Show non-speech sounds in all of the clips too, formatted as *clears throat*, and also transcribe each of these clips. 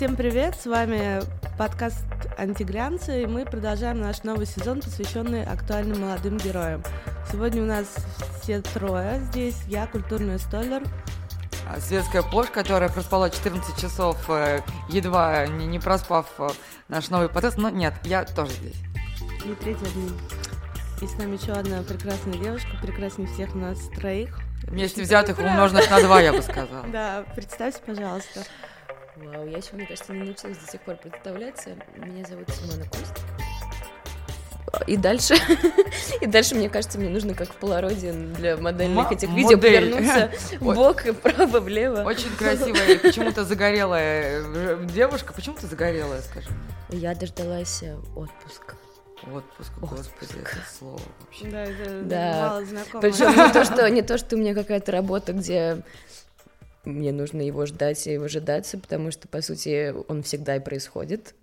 Всем привет, с вами подкаст «Антиглянцы», и мы продолжаем наш новый сезон, посвященный актуальным молодым героям. Сегодня у нас все трое здесь, я, культурный столер, Светская Пош, которая проспала 14 часов, э, едва не, проспав э, наш новый подкаст, но нет, я тоже здесь. И третий админ. И с нами еще одна прекрасная девушка, прекраснее всех нас троих. Вместе взятых умноженных на два, я бы сказала. *laughs* Да, представься, пожалуйста. Вау, я еще, мне кажется, не научилась до сих пор представляться. Меня зовут Симона Кост. И дальше, *laughs* и дальше, мне кажется, мне нужно как в полароде для модельных этих видео повернуться *laughs* бок и право влево. Очень *laughs* красивая, почему-то загорелая э, девушка. Почему ты загорелая, скажи? Я дождалась э, отпуска. Отпуск, господи, это слово вообще. Да, это да. мало знакомо. Причем не то, что, не то, что у меня какая-то работа, где мне нужно его ждать и выжидаться, потому что, по сути, он всегда и происходит.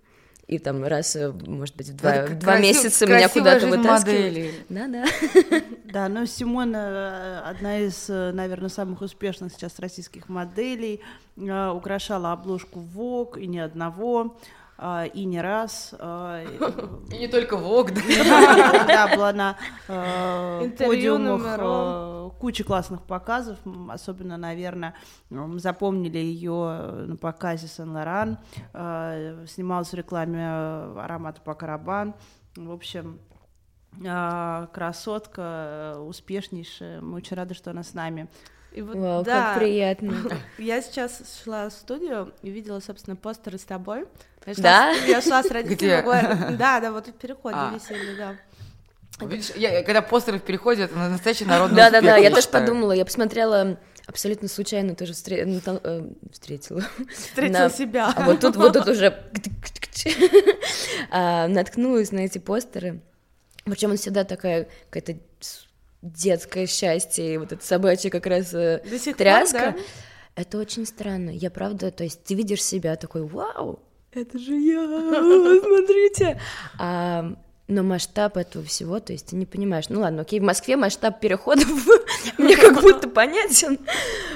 И там раз, э, может быть, в два, в два красив, месяца меня куда-то вытаскивают. Да, да. *laughs* Да, но Симона э, одна из, э, наверное, самых успешных сейчас российских моделей, украшала обложку Vogue и ни одного. А, и не раз. А, *laughs* и не только ВОК, *laughs* да? Да, была на а, подиумах куча классных показов, особенно, наверное, запомнили ее на показе Сен-Лоран, снималась в рекламе аромата Пакарабан, в общем, красотка, успешнейшая, мы очень рады, что она с нами. И вот, Вау, да, как приятно. *laughs* Я сейчас шла в студию и видела, собственно, постеры с тобой. Я шла, да? Я шла с родителями. *laughs* Да, да, вот в переходе а. висели, да. Видишь, я, когда постеры в переходе, это настоящий *laughs* народный Да, да, да, я тоже подумала, я посмотрела абсолютно случайно тоже встре... ну, там, э, встретила. Встретила на... себя. А вот тут, вот тут уже а, наткнулась на эти постеры. Причем он всегда такая какая-то детское счастье, и вот это собачье как раз э, тряска. Пор, да? Это очень странно. Я правда, то есть ты видишь себя такой, вау, это же я, *laughs* смотрите. А, но масштаб этого всего, то есть ты не понимаешь. Ну ладно, окей, в Москве масштаб переходов *laughs* мне как будто понятен,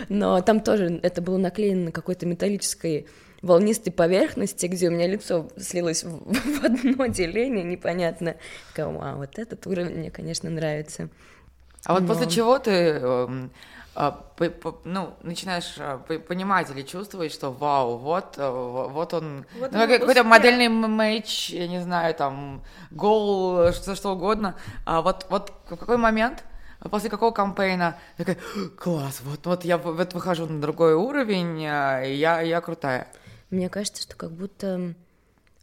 но там тоже это было наклеено на какой-то металлической волнистой поверхности, где у меня лицо слилось в, *laughs* в одно деление, непонятно. Такая, вау, вот этот уровень мне, конечно, нравится. А вот Но... после чего ты эм, а, ну, начинаешь а, понимать или чувствовать, что вау, вот, э, вот он, вот ну, какой-то модельный мэйч, я не знаю, там, гол, что, что угодно. А вот, вот в какой момент, после какого кампейна, такая, класс, вот, вот я вот выхожу на другой уровень, а, и я, я крутая. Мне кажется, что как будто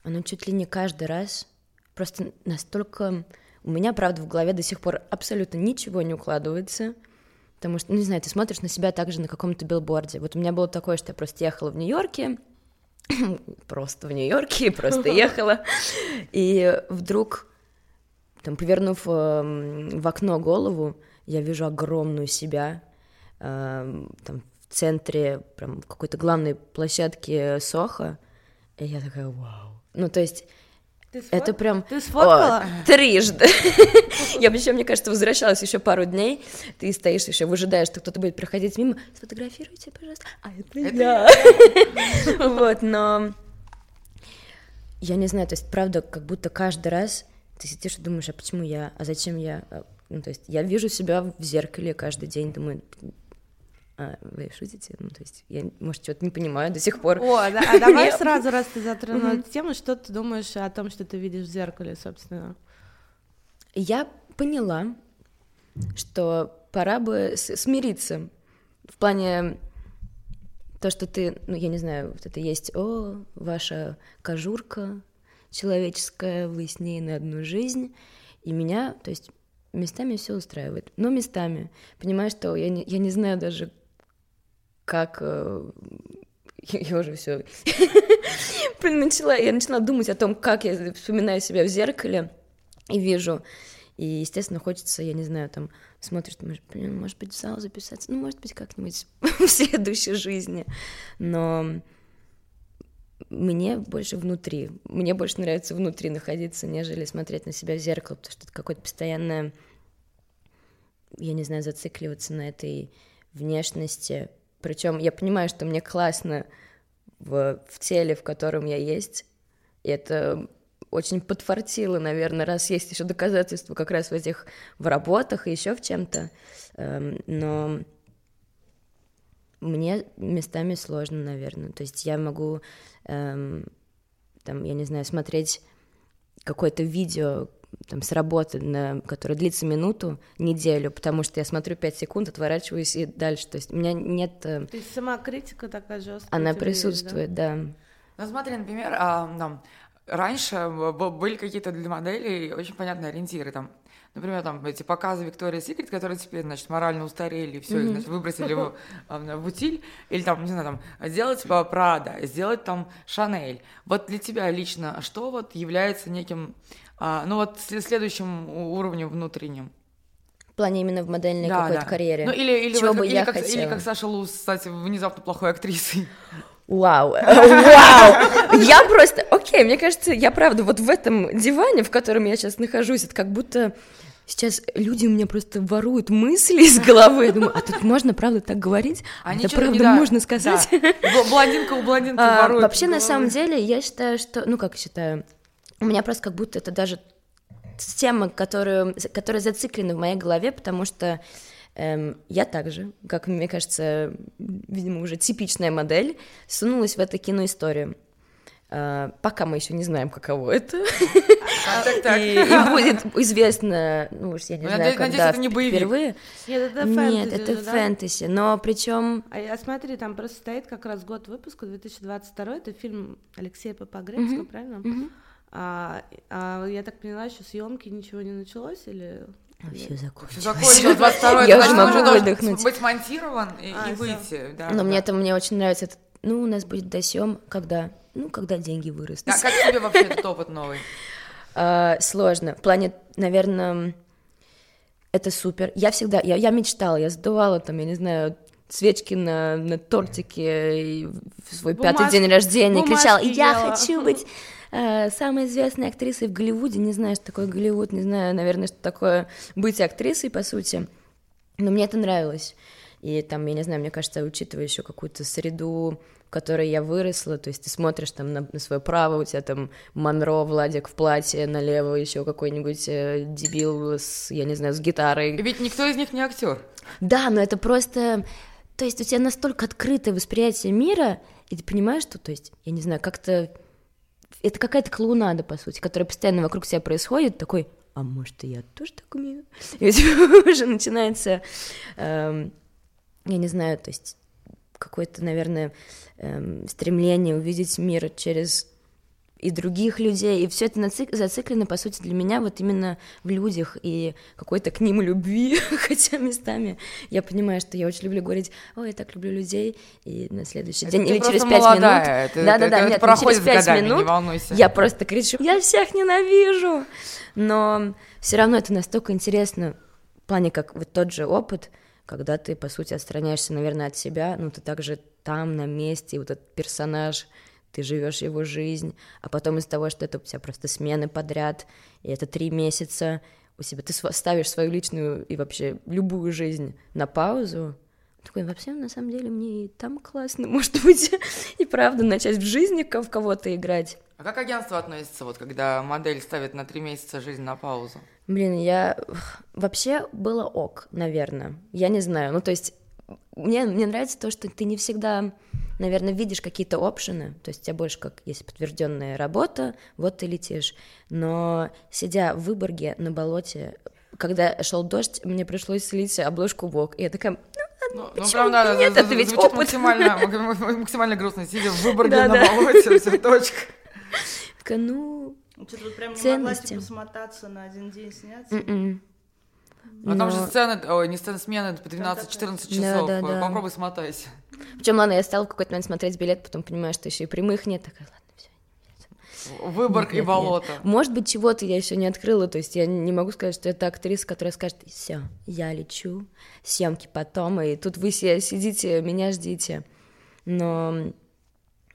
оно чуть ли не каждый раз просто настолько у меня, правда, в голове до сих пор абсолютно ничего не укладывается, потому что, ну, не знаю, ты смотришь на себя также на каком-то билборде. Вот у меня было такое, что я просто ехала в Нью-Йорке, *clears throat* просто в Нью-Йорке, *laughs* просто *laughs* ехала, и вдруг, там, повернув э, в окно голову, я вижу огромную себя, э, там, в центре, прям, какой-то главной площадки Соха, и я такая, вау. Ну, то есть ты Это прям Ты сфоткала? О, трижды. *laughs* Я причем, мне кажется, возвращалась еще пару дней. Ты стоишь еще, выжидаешь, что кто-то будет проходить мимо. Сфотографируйте, пожалуйста. А это, это я. *laughs* Вот, но я не знаю, то есть, правда, как будто каждый раз ты сидишь и думаешь, а почему я, а зачем я? А, ну, то есть я вижу себя в зеркале каждый день, думаю, а, вы шутите? Ну, то есть я, может, что-то не понимаю до сих пор. О, да, а *laughs* давай *laughs* сразу, раз ты затронула эту тему, что ты думаешь о том, что ты видишь в зеркале, собственно? Я поняла, что пора бы смириться в плане то, что ты, ну, я не знаю, вот это есть, о, ваша кожурка человеческая, вы с ней на одну жизнь, и меня, то есть местами все устраивает, но местами, понимаешь, что я не, я не знаю даже, как э, *laughs* я уже все *laughs* начала, я начала думать о том, как я вспоминаю себя в зеркале и вижу. И, естественно, хочется, я не знаю, там, смотришь, думаешь, может быть, в зал записаться, ну, может быть, как-нибудь *laughs* в следующей жизни. Но мне больше внутри. Мне больше нравится внутри находиться, нежели смотреть на себя в зеркало, потому что это какое-то постоянное, я не знаю, зацикливаться на этой внешности. Причем я понимаю, что мне классно в, в теле, в котором я есть. И это очень подфартило, наверное, раз есть еще доказательства как раз в этих в работах и еще в чем-то. Эм, но мне местами сложно, наверное. То есть я могу, эм, там, я не знаю, смотреть какое-то видео там, с работы, на, которое длится минуту, неделю, потому что я смотрю 5 секунд, отворачиваюсь и дальше. То есть у меня нет... Э, То есть сама критика такая жесткая? Она присутствует, есть, да? да. Ну смотри, например, а, там, раньше были какие-то для моделей очень понятные ориентиры, там, например, там эти показы Виктория Секрет, которые теперь, значит, морально устарели, все, mm-hmm. их, значит, выбросили в, в утиль, или там, не знаю, там, сделать Прада, сделать там Шанель. Вот для тебя лично что вот является неким, а, ну вот следующим уровнем внутренним? В плане именно в модельной да, какой-то да. карьере. Ну, или, или, Чего вот, бы или, я как, хотела. или как Саша Луз стать внезапно плохой актрисой. Вау, *laughs* вау! Я просто, окей, мне кажется, я правда вот в этом диване, в котором я сейчас нахожусь, это как будто сейчас люди у меня просто воруют мысли из головы. Я думаю, а тут можно, правда, так говорить? *laughs* А это правда да, можно сказать? Да. Блондинка у блондинки а, ворует. Вообще, на самом деле, я считаю, что, ну как считаю, у меня просто как будто это даже тема, которую, которая зациклена в моей голове, потому что Эм, я также, как мне кажется, видимо, уже типичная модель, сунулась в эту киноисторию. Uh, пока мы еще не знаем, каково это. И, будет известно, ну уж я не знаю, когда это не боевик. впервые. Нет, это фэнтези. Нет, это фэнтези, но причем. А я смотри, там просто стоит как раз год выпуска 2022, это фильм Алексея Попогребского, правильно? А, а я так поняла, еще съемки ничего не началось или а все закончилось. Все закончилось, 22 Я уже могу выдохнуть. быть монтирован и, а, и выйти. Да, Но да. мне это мне очень нравится. Это, ну, у нас будет досем, когда? Ну, когда деньги вырастут. А как тебе вообще этот опыт новый? *laughs* А, сложно. В плане, наверное, это супер. Я всегда, я, я мечтала, я задувала там, я не знаю, свечки на, на тортике в свой Бумаж... пятый день рождения, кричала, я хочу быть э, самой известной актрисой в Голливуде, не знаю, что такое Голливуд, не знаю, наверное, что такое быть актрисой, по сути, но мне это нравилось. И там, я не знаю, мне кажется, учитывая еще какую-то среду, в которой я выросла, то есть ты смотришь там на, на свое право, у тебя там Монро, Владик в платье, налево еще какой-нибудь э, дебил с, я не знаю, с гитарой. Ведь никто из них не актер. Да, но это просто... То есть у тебя настолько открытое восприятие мира, и ты понимаешь, что, то есть, я не знаю, как-то это какая-то клоунада, по сути, которая постоянно вокруг себя происходит, такой, а может, и я тоже так умею? И у тебя *laughs* уже начинается, эм, я не знаю, то есть какое-то, наверное, эм, стремление увидеть мир через и других людей, и все это нацик... зациклено, по сути, для меня вот именно в людях и какой-то к ним любви, *laughs* хотя местами я понимаю, что я очень люблю говорить, ой, я так люблю людей, и на следующий это день или через пять минут, да-да-да, нет, через пять минут я просто кричу, я всех ненавижу, но все равно это настолько интересно, в плане как вот тот же опыт, когда ты, по сути, отстраняешься, наверное, от себя, ну, ты также там, на месте, и вот этот персонаж — ты живешь его жизнь, а потом из-за того, что это у тебя просто смены подряд, и это три месяца, у себя ты ставишь свою личную и вообще любую жизнь на паузу, такой, вообще, на самом деле, мне и там классно, *laughs* может быть, и правда начать в жизни в кого-то играть. А как агентство относится, вот когда модель ставит на три месяца жизнь на паузу? Блин, я... Вообще было ок, наверное. Я не знаю. Ну, то есть мне, мне нравится то, что ты не всегда, наверное, видишь какие-то опшены, то есть у тебя больше как есть подтвержденная работа, вот ты летишь. Но сидя в Выборге на болоте, когда шел дождь, мне пришлось слить обложку в и я такая, ну, ну, ну правда, нет, это ведь опыт. Максимально, *laughs* максимально грустно, сидя в Выборге на болоте, все, точка. Такая, ну, что-то прям не могла типа смотаться на один день сняться. М-м. А там же сцены, ой, не сцены смены, по 12-14 часов. Да, да, да. Попробуй смотайся. Причем, ладно, я стала в какой-то момент смотреть билет, потом понимаю, что еще и прямых нет. Такая, ладно, все. Выборг нет, и болото. Нет. Может быть, чего-то я еще не открыла. То есть я не могу сказать, что это актриса, которая скажет: все, я лечу, съемки потом, и тут вы сидите, меня ждите. Но,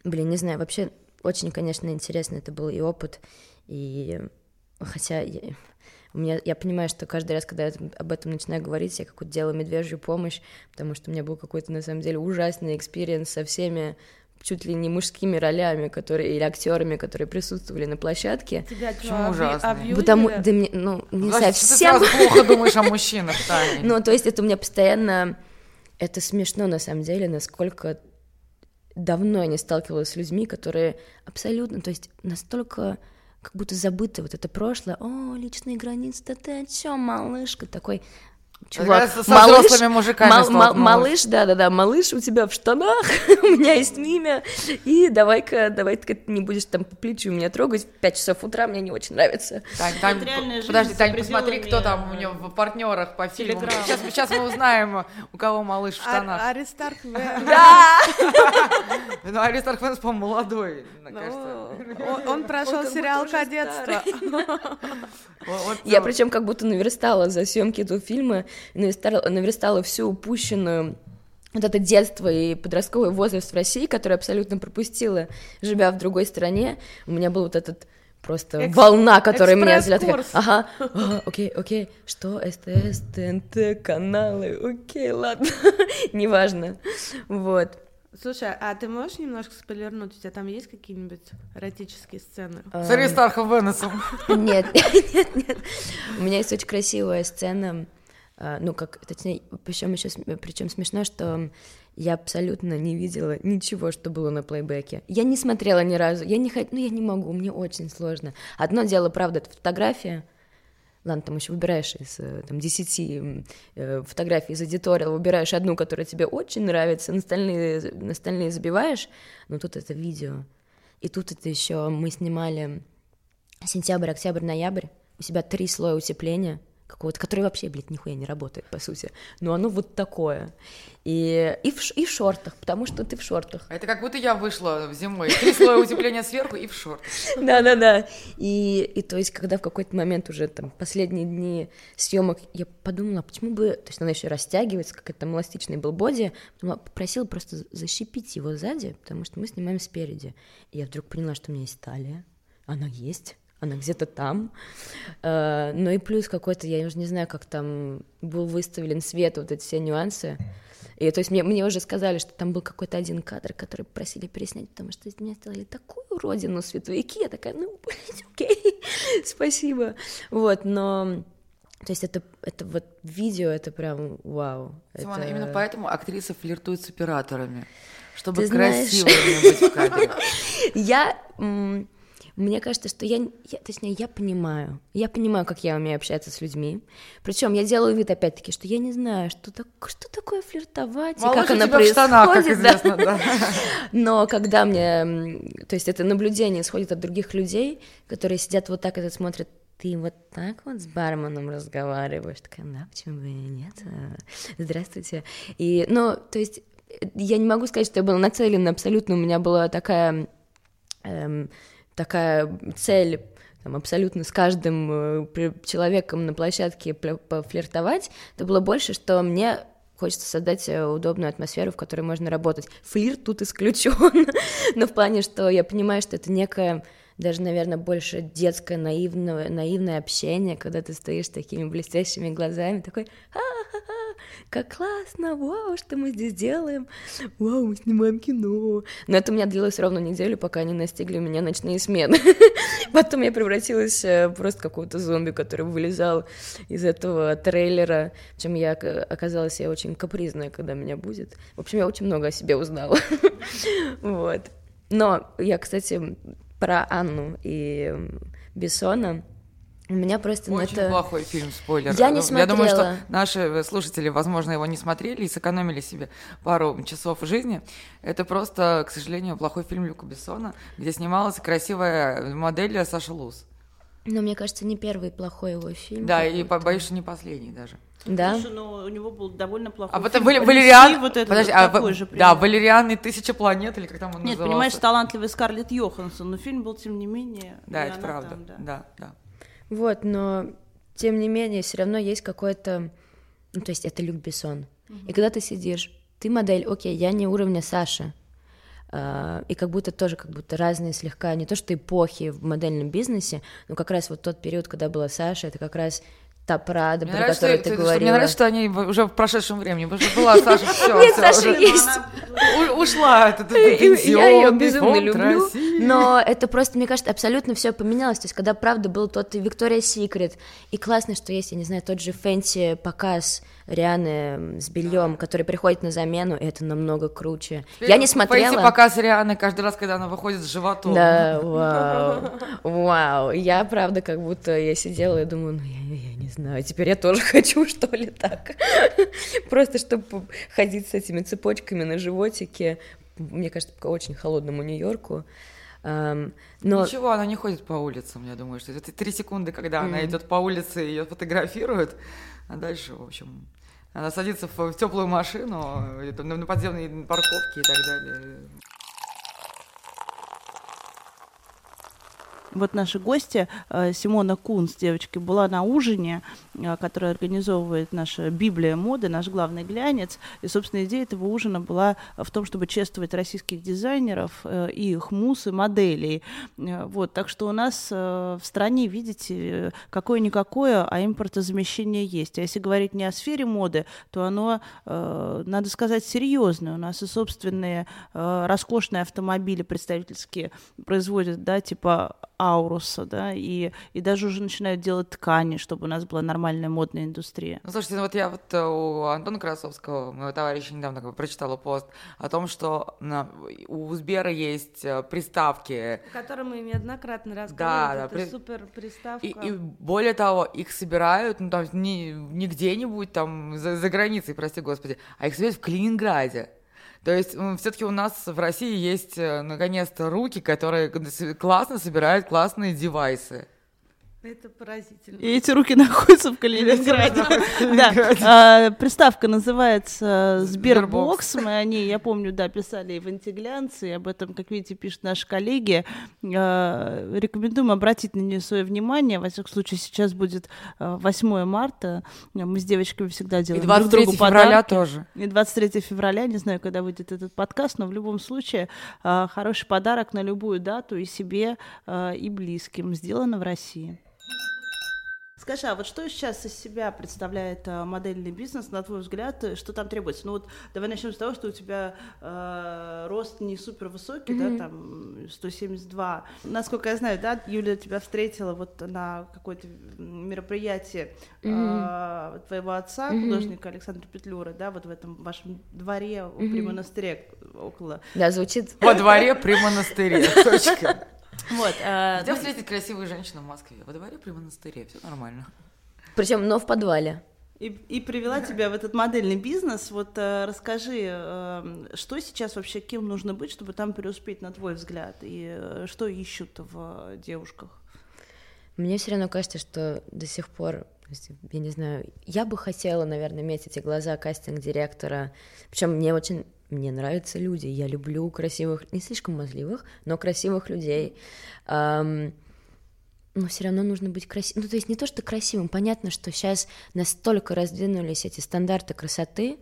блин, не знаю, вообще очень, конечно, интересно это был и опыт, и хотя я, у меня, я понимаю, что каждый раз, когда я об этом начинаю говорить, я какую-то делаю медвежью помощь, потому что у меня был какой-то, на самом деле, ужасный experience со всеми чуть ли не мужскими ролями, которые или актерами, которые присутствовали на площадке. Тебя Почему ужасно? Потому да мне, ну не Значит, совсем. Ты плохо думаешь о мужчинах, *laughs* Таня. Ну то есть это у меня постоянно, это смешно на самом деле, насколько давно я не сталкивалась с людьми, которые абсолютно, то есть настолько как будто забыто вот это прошлое. О, личные границы, да ты о чем, малышка? Такой, чувак, с малыш, мужиками мал, мал, малыш, да-да-да, малыш у тебя в штанах, *laughs* у меня есть имя, и давай-ка, давай-ка ты не будешь там по плечу меня трогать в 5 часов утра, мне не очень нравится. Тань, Тань, подожди, Тань, посмотри, кто там у него в партнерах по фильму. Сейчас, сейчас мы узнаем, у кого малыш в штанах. Аристарх Да! *laughs* *laughs* Ну, Аристарх Венс, по-моему, молодой, ну, кажется. Он прошел сериал «Кадетство». Я причем как будто наверстала за съемки этого фильма наверстала, наверстала всю упущенную вот это детство и подростковый возраст в России, который абсолютно пропустила, живя в другой стране. У меня был вот этот просто Экс... волна, которая меня взяла. Такая, ага, ага, окей, окей, что, СТС, ТНТ, каналы, окей, ладно, *laughs* неважно, вот. Слушай, а ты можешь немножко спойлернуть? У тебя там есть какие-нибудь эротические сцены? С Аристархом Венесом. Нет, *laughs* нет, нет. У меня есть очень красивая сцена а, ну, как, точнее, причем еще, причем смешно, что я абсолютно не видела ничего, что было на плейбеке. Я не смотрела ни разу, я не хот... ну, я не могу, мне очень сложно. Одно дело, правда, это фотография, ладно, там еще выбираешь из э, там, 10 э, фотографий из аудитории, выбираешь одну, которая тебе очень нравится, на остальные, на остальные забиваешь, но тут это видео. И тут это еще мы снимали сентябрь, октябрь, ноябрь, у себя три слоя утепления — какого-то, который вообще, блядь, нихуя не работает, по сути. Но оно вот такое. И, и, в, и в шортах, потому что ты в шортах. Это как будто я вышла зимой. Три слоя *laughs* утепления сверху и в шортах. Да-да-да. И, и то есть, когда в какой-то момент уже там последние дни съемок я подумала, почему бы... То есть она еще растягивается, как это эластичный был боди. Подумала, попросила просто защипить его сзади, потому что мы снимаем спереди. И я вдруг поняла, что у меня есть талия. Она есть она где-то там. Э, ну и плюс какой-то, я уже не знаю, как там был выставлен свет, вот эти все нюансы. И то есть мне, мне уже сказали, что там был какой-то один кадр, который просили переснять, потому что из меня сделали такую родину световики. Я такая, ну, окей, *laughs* спасибо. Вот, но... То есть это, это вот видео, это прям вау. Симона, это... именно поэтому актриса флиртует с операторами, чтобы красиво быть в кадре. *laughs* Я мне кажется, что я, я, точнее, я понимаю, я понимаю, как я умею общаться с людьми. Причем я делаю вид опять-таки, что я не знаю, что, так, что такое флиртовать Малыш и как оно происходит. Штанах, как известно, да. *laughs* Но когда мне, то есть это наблюдение исходит от других людей, которые сидят вот так и смотрят ты вот так вот с барменом разговариваешь, такая, да, почему бы и нет, здравствуйте. И, ну, то есть я не могу сказать, что я была нацелена абсолютно, у меня была такая эм, такая цель там, абсолютно с каждым э, человеком на площадке пофлиртовать, это было больше, что мне хочется создать э, удобную атмосферу, в которой можно работать. Флирт тут исключен, *laughs* но в плане, что я понимаю, что это некая даже, наверное, больше детское наивное, наивное общение, когда ты стоишь с такими блестящими глазами, такой, ха-ха-ха, как классно, вау, что мы здесь делаем, вау, мы снимаем кино. Но это у меня длилось ровно неделю, пока они настигли меня ночные смены. *laughs* Потом я превратилась э, просто какого-то зомби, который вылезал из этого трейлера, чем я оказалась я очень капризная, когда меня будет. В общем, я очень много о себе узнала. *laughs* Вот. Но я, кстати, про Анну и Бессона. У меня просто Очень это... плохой фильм, спойлер. Я не смотрела. Я думаю, что наши слушатели, возможно, его не смотрели и сэкономили себе пару часов жизни. Это просто, к сожалению, плохой фильм Люка Бессона, где снималась красивая модель Саша Луз. Но мне кажется, не первый плохой его фильм. Да, и боюсь, что не последний даже. Да. Слушай, ну у него был довольно плохой. А вот фильм. Валериан, вот это подожди, вот а, такой же да, Валериан и Тысяча планет или как там он Нет, назывался? понимаешь, талантливый Скарлетт Йоханссон, но фильм был тем не менее. Да, это правда. Там, да. да, да. Вот, но тем не менее все равно есть какой-то, ну то есть это Люк Бессон. Угу. И когда ты сидишь, ты модель, окей, я не уровня Саши, а, и как будто тоже как будто разные слегка, не то что эпохи в модельном бизнесе, но как раз вот тот период, когда была Саша, это как раз та Прада, про нравится, которую ты, ты говорила. Мне нравится, что они уже в прошедшем времени, потому что была Саша, все, Нет, Саша есть. Ушла, это Я ее безумно люблю, но это просто, мне кажется, абсолютно все поменялось, то есть когда, правда, был тот Виктория Секрет, и классно, что есть, я не знаю, тот же Фэнси показ Рианы с бельем, который приходит на замену, и это намного круче. Я не смотрела. Фэнси показ Рианы каждый раз, когда она выходит с животом. Да, вау, вау. Я, правда, как будто я сидела и думаю, ну, я не знаю, теперь я тоже *laughs* хочу, что ли, так. *laughs* Просто, чтобы ходить с этими цепочками на животике, мне кажется, по очень холодному Нью-Йорку. Um, но... Ничего, она не ходит по улицам, я думаю, что это три секунды, когда mm. она идет по улице, ее фотографируют, а дальше, в общем, она садится в, в теплую машину, на подземной парковке и так далее. Вот наши гости, э, Симона Кунс, девочки, была на ужине, э, который организовывает наша Библия моды, наш главный глянец. И, собственно, идея этого ужина была в том, чтобы чествовать российских дизайнеров э, и их мус и моделей. Вот, так что у нас в стране, видите, какое-никакое, а импортозамещение есть. А если говорить не о сфере моды, то оно, надо сказать, серьезное. У нас и собственные роскошные автомобили представительские производят, да, типа ауруса, да, и, и даже уже начинают делать ткани, чтобы у нас была нормальная модная индустрия. Ну, слушайте, ну вот я вот э, у Антона Красовского, моего товарища, недавно как бы прочитала пост о том, что на, у Сбера есть э, приставки. О котором мы неоднократно рассказывали. Да, да. при... супер приставка. И, и более того, их собирают, ну, там, не, не где-нибудь там за, за границей, прости господи, а их собирают в Калининграде. То есть все-таки у нас в России есть э, наконец-то руки, которые классно собирают классные девайсы. Это поразительно. И эти руки *laughs* находятся в Калининграде. Да. А, приставка называется Сбербокс. Мы о ней, я помню, да, писали и в антиглянце, и об этом, как видите, пишут наши коллеги. А, рекомендуем обратить на нее свое внимание. Во всяком случае, сейчас будет 8 а, марта. Мы с девочками всегда делаем и 23 друг другу февраля тоже. И 23 февраля, не знаю, когда выйдет этот подкаст, но в любом случае хороший подарок на любую дату и себе, и близким. Сделано в России. Скажи, а вот что сейчас из себя представляет а, модельный бизнес, на твой взгляд, что там требуется? Ну вот давай начнем с того, что у тебя э, рост не супер высокий, mm-hmm. да, там 172. Насколько я знаю, да, Юля тебя встретила вот на какое-то мероприятии mm-hmm. э, твоего отца, mm-hmm. художника Александра Петлюра, да, вот в этом вашем дворе mm-hmm. при монастыре около. Да, звучит. Во дворе при монастыре, точка. *laughs* Вот, э, Где ну... встретить красивую женщину в Москве? Во дворе при монастыре, все нормально. Причем, но в подвале. И, и привела тебя в этот модельный бизнес. Вот э, расскажи, э, что сейчас вообще, кем нужно быть, чтобы там преуспеть, на твой взгляд, и э, что ищут в девушках? Мне все равно кажется, что до сих пор, я не знаю, я бы хотела, наверное, иметь эти глаза кастинг-директора. Причем мне очень мне нравятся люди, я люблю красивых, не слишком мазливых, но красивых людей. Um, но все равно нужно быть красивым. Ну, то есть не то, что красивым. Понятно, что сейчас настолько раздвинулись эти стандарты красоты.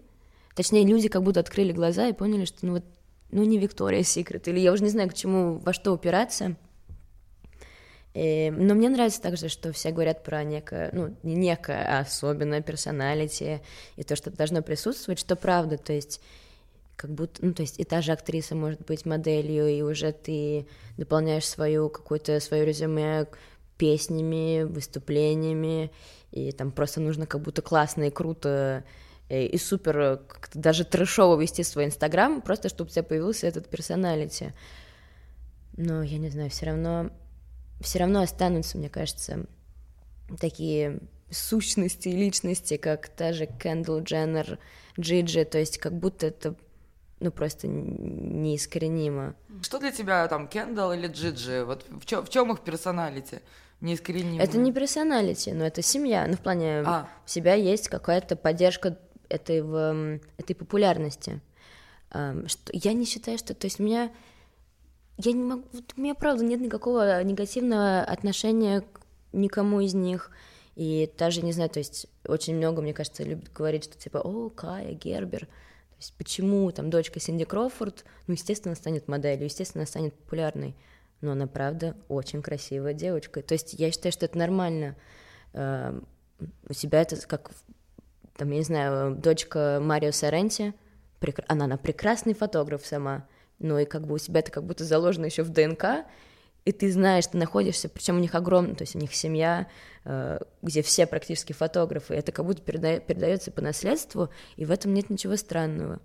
Точнее, люди как будто открыли глаза и поняли, что ну вот, ну не Виктория Секрет, или я уже не знаю, к чему, во что упираться. И, но мне нравится также, что все говорят про некое, ну, не некое, а особенное персоналити, и то, что должно присутствовать, что правда, то есть как будто, ну, то есть и та же актриса может быть моделью, и уже ты дополняешь свою какую-то свое резюме песнями, выступлениями, и там просто нужно как будто классно и круто э, и супер даже трешово вести свой инстаграм, просто чтобы у тебя появился этот персоналити. Но я не знаю, все равно, все равно останутся, мне кажется, такие сущности и личности, как та же Кендалл Дженнер, Джиджи, то есть как будто это ну, просто неискоренимо. Что для тебя там, Кендалл или Джиджи? Вот в чем, в чем их персоналити? Неискоренимо. Это не персоналити, но это семья. Ну, в плане, а. у себя есть какая-то поддержка этой, в, этой популярности. Что, я не считаю, что... То есть у меня... Я не могу... У меня, правда, нет никакого негативного отношения к никому из них. И даже, не знаю, то есть очень много, мне кажется, любят говорить, что типа, о, Кая, Гербер есть почему там дочка Синди Кроуфорд, ну, естественно, станет моделью, естественно, станет популярной, но она, правда, очень красивая девочка. То есть я считаю, что это нормально. Э, у тебя это как, там, я не знаю, дочка Марио Соренти, она, она прекрасный фотограф сама, но и как бы у себя это как будто заложено еще в ДНК, и ты знаешь, ты находишься, причем у них огромная, то есть у них семья, э, где все практически фотографы, это как будто переда- передается по наследству, и в этом нет ничего странного.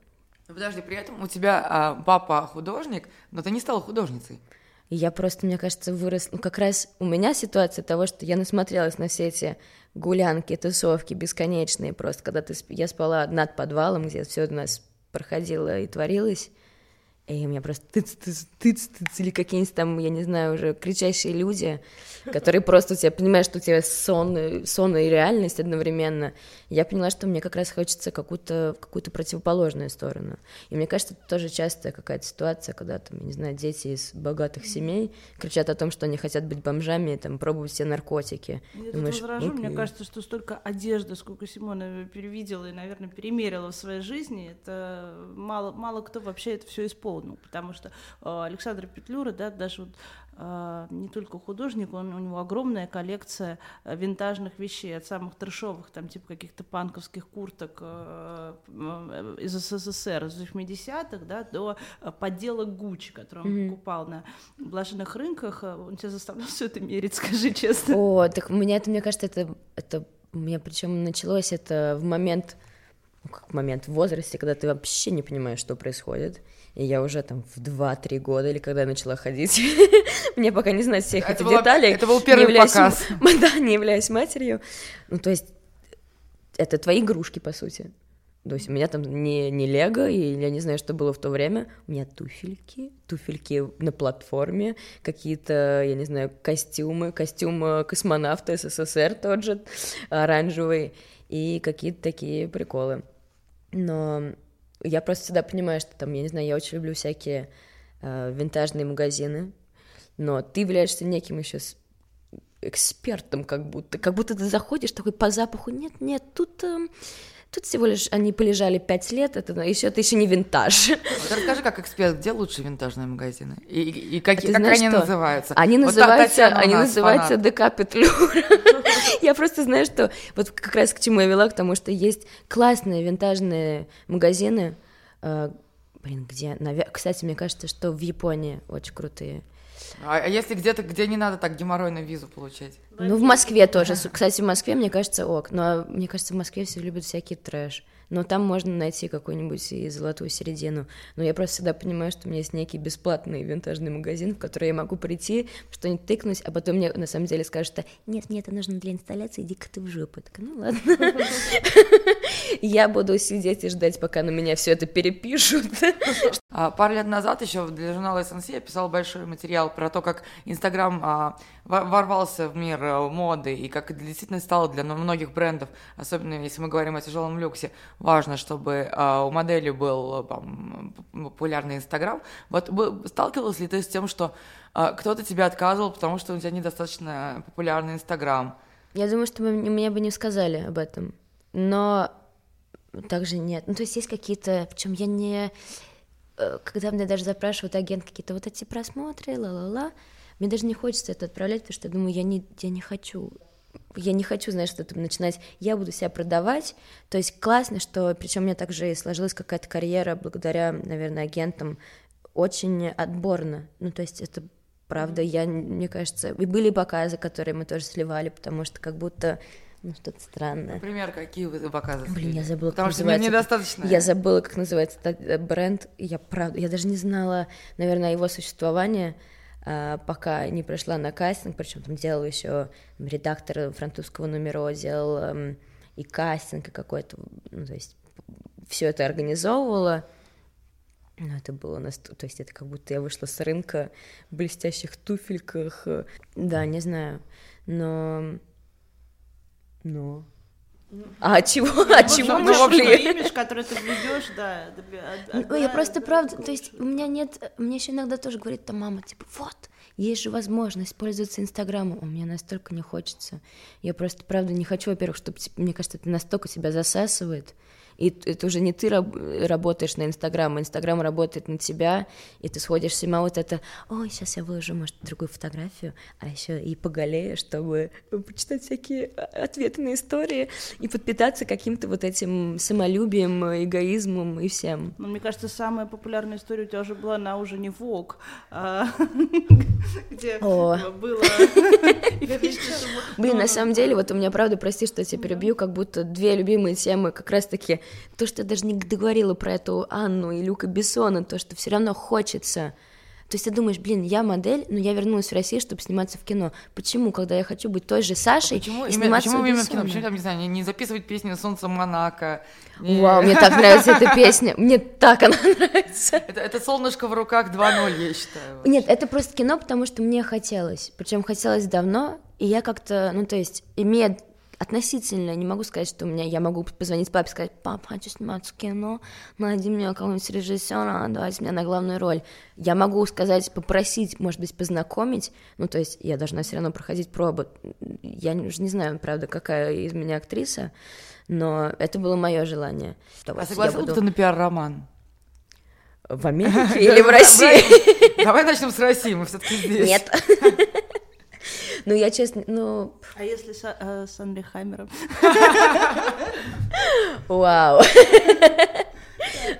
Ну, подожди, при этом у тебя а, папа художник, но ты не стала художницей. я просто, мне кажется, вырос, ну как раз у меня ситуация того, что я насмотрелась на все эти гулянки, тусовки бесконечные, просто когда ты, я спала над подвалом, где все у нас проходило и творилось, и у меня просто тыц, тыц, тыц, тыц, или какие-нибудь там, я не знаю, уже кричащие люди, которые просто у тебя, понимаешь, что у тебя сон, сон и реальность одновременно. Я поняла, что мне как раз хочется какую-то какую противоположную сторону. И мне кажется, это тоже частая какая-то ситуация, когда там, я не знаю, дети из богатых семей кричат о том, что они хотят быть бомжами там пробовать все наркотики. Я Думаешь, тут возражу, мне кажется, что столько одежды, сколько Симона перевидела и, наверное, перемерила в своей жизни, это мало, мало кто вообще это все исполнил ну, потому что э, Александр Петлюра, да, даже вот э, не только художник, он, у него огромная коллекция э, винтажных вещей, от самых трешовых, там, типа каких-то панковских курток из СССР, из 80-х, да, до подделок Гуччи, которые он mm-hmm. покупал на блаженных рынках. Он тебя заставлял *laughs* все это мерить, скажи честно. О, так у меня это, мне кажется, это, это у меня причем началось это в момент, момент в возрасте, когда ты вообще не понимаешь, что происходит и я уже там в 2-3 года, или когда я начала ходить, *laughs* мне пока не знать всех этих деталей. Это был первый показ. *laughs* Да, не являюсь матерью. Ну, то есть, это твои игрушки, по сути. То есть у меня там не, не лего, и я не знаю, что было в то время. У меня туфельки, туфельки на платформе, какие-то, я не знаю, костюмы, костюм э, космонавта СССР тот же, оранжевый, и какие-то такие приколы. Но я просто всегда понимаю, что там, я не знаю, я очень люблю всякие э, винтажные магазины, но ты являешься неким еще экспертом, как будто, как будто ты заходишь такой по запаху, нет, нет, тут э, Тут всего лишь они полежали пять лет, это еще это еще не винтаж. Вот расскажи, как эксперт, где лучшие винтажные магазины и, и, и как, а как знаешь, они что? называются? Они вот называются, они называются ДК Петлюра. *laughs* Я просто знаю, что вот как раз к чему я вела, к тому, что есть классные винтажные магазины. Э, блин, где? Кстати, мне кажется, что в Японии очень крутые. А, а если где-то, где не надо так геморройную визу получать? Ну, в Москве тоже. Кстати, в Москве, мне кажется, ок. Но мне кажется, в Москве все любят всякий трэш но там можно найти какую-нибудь и золотую середину. Но я просто всегда понимаю, что у меня есть некий бесплатный винтажный магазин, в который я могу прийти, что-нибудь тыкнуть, а потом мне на самом деле скажут, что нет, мне это нужно для инсталляции, иди-ка ты в жопу. Так, ну ладно. *laughs* Я буду сидеть и ждать, пока на меня все это перепишут. А, пару лет назад еще для журнала SNC я писал большой материал про то, как Инстаграм а, ворвался в мир э, моды и как действительно стало для многих брендов, особенно если мы говорим о тяжелом люксе, важно, чтобы э, у модели был там, популярный Инстаграм. Вот сталкивалась ли ты с тем, что э, кто-то тебя отказывал, потому что у тебя недостаточно популярный Инстаграм? Я думаю, что мне бы не сказали об этом. Но также нет. Ну, то есть есть какие-то... Причем я не... Э, когда мне даже запрашивают агент какие-то вот эти просмотры, ла-ла-ла, мне даже не хочется это отправлять, потому что я думаю, я не, я не хочу я не хочу, знаешь, что-то начинать, я буду себя продавать, то есть классно, что, причем у меня также сложилась какая-то карьера благодаря, наверное, агентам, очень отборно, ну, то есть это правда, я, мне кажется, и были показы, которые мы тоже сливали, потому что как будто ну, что-то странное. Например, какие вы показы Блин, я забыла, Потому что мне недостаточно. Я забыла, как называется этот бренд. Я правда, я даже не знала, наверное, его существование. А, пока не пришла на кастинг, причем там делал еще редактор французского номера, делал и кастинг, и какой-то, ну, то есть все это организовывала. Ну, это было нас, то есть это как будто я вышла с рынка в блестящих туфельках, да, не знаю, но, но а чего? Ну, а чего мы шли? имидж, который ты ведешь, да. Ну, я просто правда, то есть у меня нет, мне еще иногда тоже говорит там мама, типа, вот, есть же возможность пользоваться Инстаграмом. У меня настолько не хочется. Я просто, правда, не хочу, во-первых, чтобы, типа, мне кажется, это настолько себя засасывает. И это уже не ты раб- работаешь на Инстаграм, а Инстаграм работает на тебя, и ты сходишь с ума вот это, ой, сейчас я выложу, может, другую фотографию, а еще и поголею, чтобы почитать всякие ответы на истории и подпитаться каким-то вот этим самолюбием, эгоизмом и всем. Ну, мне кажется, самая популярная история у тебя уже была на уже не Вог, а, *laughs* где было... *laughs* Блин, на самом деле, вот у меня, правда, прости, что я тебя перебью, как будто две любимые темы как раз-таки то, что я даже не договорила про эту Анну и Люка Бессона, то, что все равно хочется то есть ты думаешь, блин, я модель, но я вернулась в Россию, чтобы сниматься в кино. Почему, когда я хочу быть той же Сашей а почему, и сниматься почему именно в кино? Почему там, не знаю, не, записывать песни «Солнце Монако»? Не... Вау, мне так нравится эта песня, мне так она *laughs* нравится. Это, это «Солнышко в руках 2.0», я считаю. Вообще. Нет, это просто кино, потому что мне хотелось, причем хотелось давно, и я как-то, ну, то есть, имея относительно, не могу сказать, что у меня, я могу позвонить папе и сказать, пап, хочу сниматься в кино, найди мне какого-нибудь режиссера, давайте меня на главную роль. Я могу сказать, попросить, может быть, познакомить, ну, то есть я должна все равно проходить пробу. Я уже не знаю, правда, какая из меня актриса, но это было мое желание. А согласна буду... ты на пиар-роман? В Америке *laughs* или в России? *laughs* Давай начнем с России, мы все-таки здесь. Нет. *laughs* *laughs* Ну, я честно, ну... А если с, э, с Андрей Хаммером? *laughs* Вау. *laughs*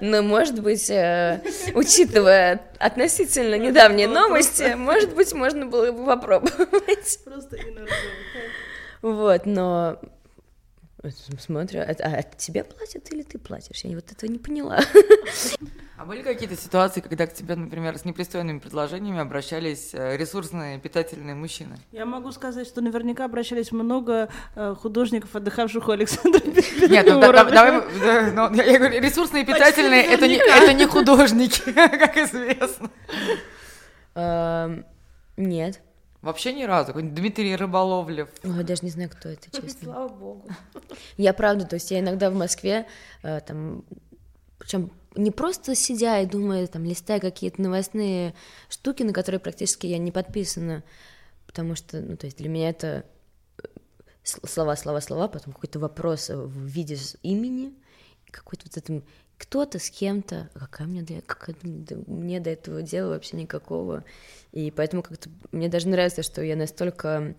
Но, может быть, э, учитывая относительно недавние новости, может быть, можно было бы попробовать. Просто Вот, но смотрю, а, а тебе платят или ты платишь? Я вот этого не поняла. А были какие-то ситуации, когда к тебе, например, с непристойными предложениями обращались э, ресурсные, питательные мужчины? Я могу сказать, что наверняка обращались много э, художников, отдыхавших у Александра Нет, ну, да, давай, да, ну, я говорю, ресурсные, питательные, это не, это не художники, *laughs* как известно. Эм, нет. Вообще ни разу. Дмитрий Рыболовлев. Ой, даже не знаю, кто это, *laughs* честно. Слава богу. Я правда, то есть я иногда в Москве, э, там, причем не просто сидя и думая, там, листая какие-то новостные штуки, на которые практически я не подписана, потому что, ну, то есть для меня это э, слова, слова, слова, потом какой-то вопрос в виде имени, какой-то вот этом кто-то с кем-то, какая мне, для, какая, мне до этого дела вообще никакого, и поэтому как-то мне даже нравится, что я настолько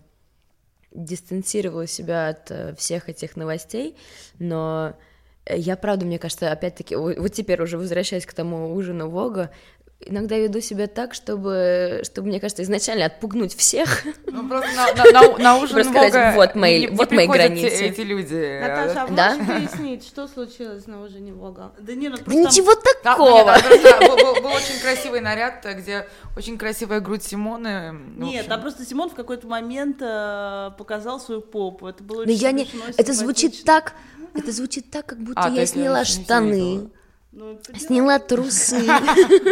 дистанцировала себя от э, всех этих новостей, но я правда, мне кажется, опять-таки, вот теперь уже возвращаясь к тому ужину Вога, иногда веду себя так, чтобы, чтобы, мне кажется, изначально отпугнуть всех. *laughs* Ну, просто на, на, на, на ужин просто Бога сказать, вот мои, не, вот не мои границы. эти люди. Наташа, а да? можешь пояснить, что случилось на ужине Бога? Да, не, ну, да ничего такого. Там, нет, просто, был, был, был очень красивый наряд, где очень красивая грудь Симоны. Нет, а просто Симон в какой-то момент э, показал свою попу. Это было очень Но я не... Это звучит так... Это звучит так, как будто а, я сняла штаны ну, Сняла трусы,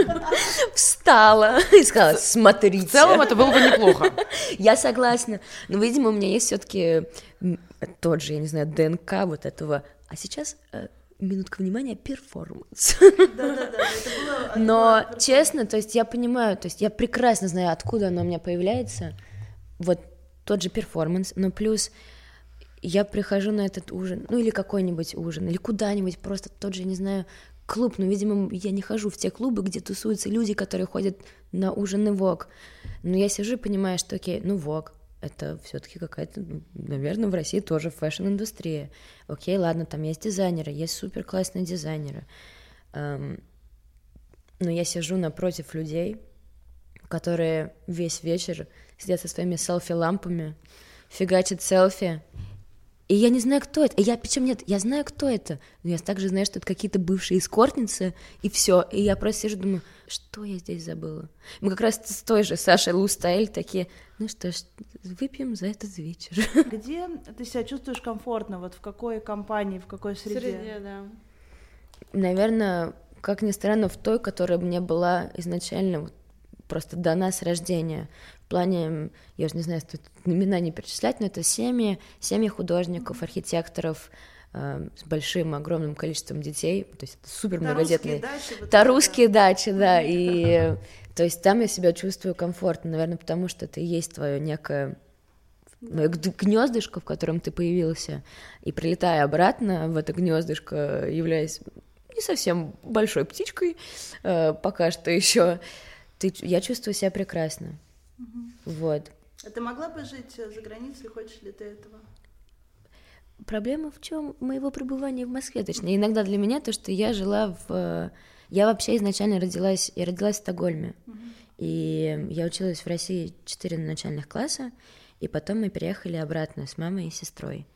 *laughs* встала и сказала, смотрите. В целом это было бы неплохо. *laughs* Я согласна. Но, видимо, у меня есть все таки тот же, я не знаю, ДНК вот этого. А сейчас э, минутка внимания, перформанс. *laughs* Но честно, то есть я понимаю, то есть я прекрасно знаю, откуда оно у меня появляется. Вот тот же перформанс, но плюс я прихожу на этот ужин, ну или какой-нибудь ужин, или куда-нибудь, просто тот же, не знаю, клуб, но, видимо, я не хожу в те клубы, где тусуются люди, которые ходят на ужины Vogue. Но я сижу и понимаю, что, окей, ну Vogue, это все-таки какая-то, ну, наверное, в России тоже fashion -индустрия. Окей, ладно, там есть дизайнеры, есть супер классные дизайнеры. Эм, но я сижу напротив людей, которые весь вечер сидят со своими селфи-лампами, фигачат селфи, и я не знаю, кто это. Я, причем нет, я знаю, кто это. Но я также знаю, что это какие-то бывшие эскортницы, и все. И я просто сижу, думаю, что я здесь забыла? Мы как раз с той же Сашей Лустайль такие, ну что ж, выпьем за этот вечер. *laughs* Где ты себя чувствуешь комфортно? Вот в какой компании, в какой среде? Среде, да. Наверное, как ни странно, в той, которая мне была изначально вот, просто дана с рождения в плане, я уже не знаю, стоит имена не перечислять, но это семьи, семьи художников, архитекторов, э, с большим, огромным количеством детей, то есть это супер многодетные. Это русские дачи, да, и то есть там я себя чувствую комфортно, наверное, потому что это и есть твое некое да. гнездышко, в котором ты появился, и прилетая обратно в это гнездышко, являясь не совсем большой птичкой, э, пока что еще, ты, я чувствую себя прекрасно. Угу. Вот. А ты могла бы жить за границей, хочешь ли ты этого? Проблема в чем моего пребывания в Москве, точнее, иногда для меня то, что я жила в... Я вообще изначально родилась, я родилась в Стокгольме, угу. и я училась в России 4 начальных класса, и потом мы переехали обратно с мамой и сестрой.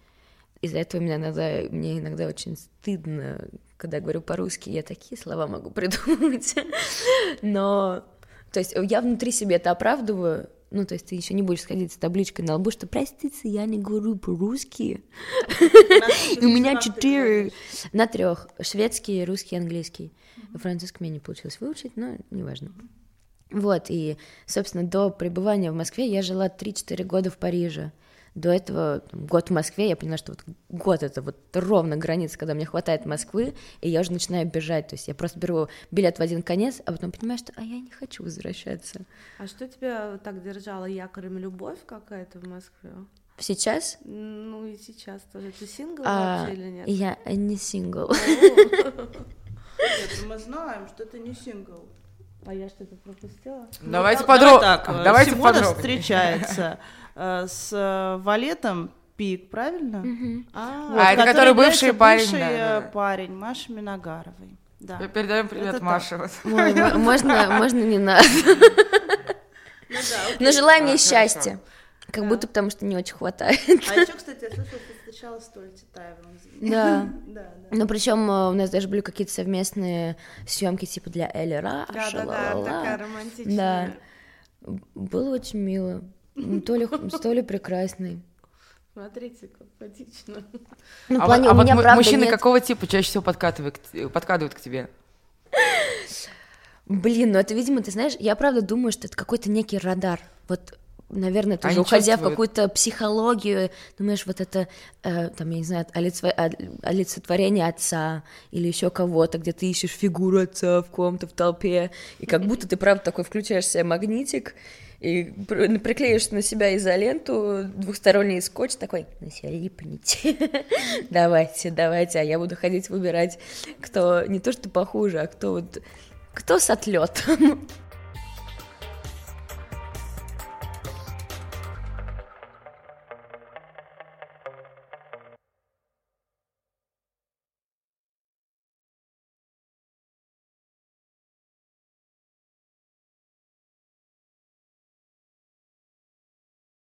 Из-за этого мне иногда, мне иногда очень стыдно, когда говорю по-русски, я такие слова могу придумать. *laughs* Но, то есть я внутри себе это оправдываю, ну, то есть ты еще не будешь сходить с табличкой на лбу, что простите, я не говорю по-русски. У меня четыре на трех. Шведский, русский, английский. Французский мне не получилось выучить, но неважно. Вот, и, собственно, до пребывания в Москве я жила 3-4 года в Париже. До этого год в Москве, я поняла, что вот год это вот ровно граница, когда мне хватает Москвы, и я уже начинаю бежать. То есть я просто беру билет в один конец, а потом понимаю, что а я не хочу возвращаться. А что тебя так держало якорем любовь какая-то в Москве? Сейчас? Ну и сейчас тоже. Ты сингл а, вообще или нет? Я не сингл. *laughs* Нет, мы знаем, что ты не сингл. А я что-то пропустила? Давайте ну, подробно. Давай так, Давайте Симона подробно. встречается *laughs* э, с э, Валетом Пик, правильно? Угу. А, вот, а это который бывший парень, бывший да, да. парень Маши Миногаровой. Да. Передаем привет это Маше. *laughs* Можно, можно не надо. *laughs* Ну Но желаем ей счастья. Как будто потому что не очень хватает. А еще, кстати, я слышала, ты встречала с Толей Титаевым. Да. *laughs* да, да. Ну, причем э, у нас даже были какие-то совместные съемки типа для Элли Раша. Да, да, да, такая романтичная. Да. Было очень мило. Толя, *laughs* Толя прекрасный. Смотрите, как поэтично. Ну, а плане, вот, а меня, вот правда, мужчины нет... какого типа чаще всего подкатывают, подкатывают к тебе? Блин, ну это, видимо, ты знаешь, я правда думаю, что это какой-то некий радар. Вот наверное, тоже Они уходя чувствуют. в какую-то психологию, думаешь, вот это, э, там, я не знаю, олицетворение отца или еще кого-то, где ты ищешь фигуру отца в ком-то в толпе, и как будто ты, правда, такой включаешь себе магнитик, и приклеишь на себя изоленту, двухсторонний скотч такой, на себя липните, *laughs* давайте, давайте, а я буду ходить выбирать, кто не то что похуже, а кто вот, кто с отлетом. *laughs*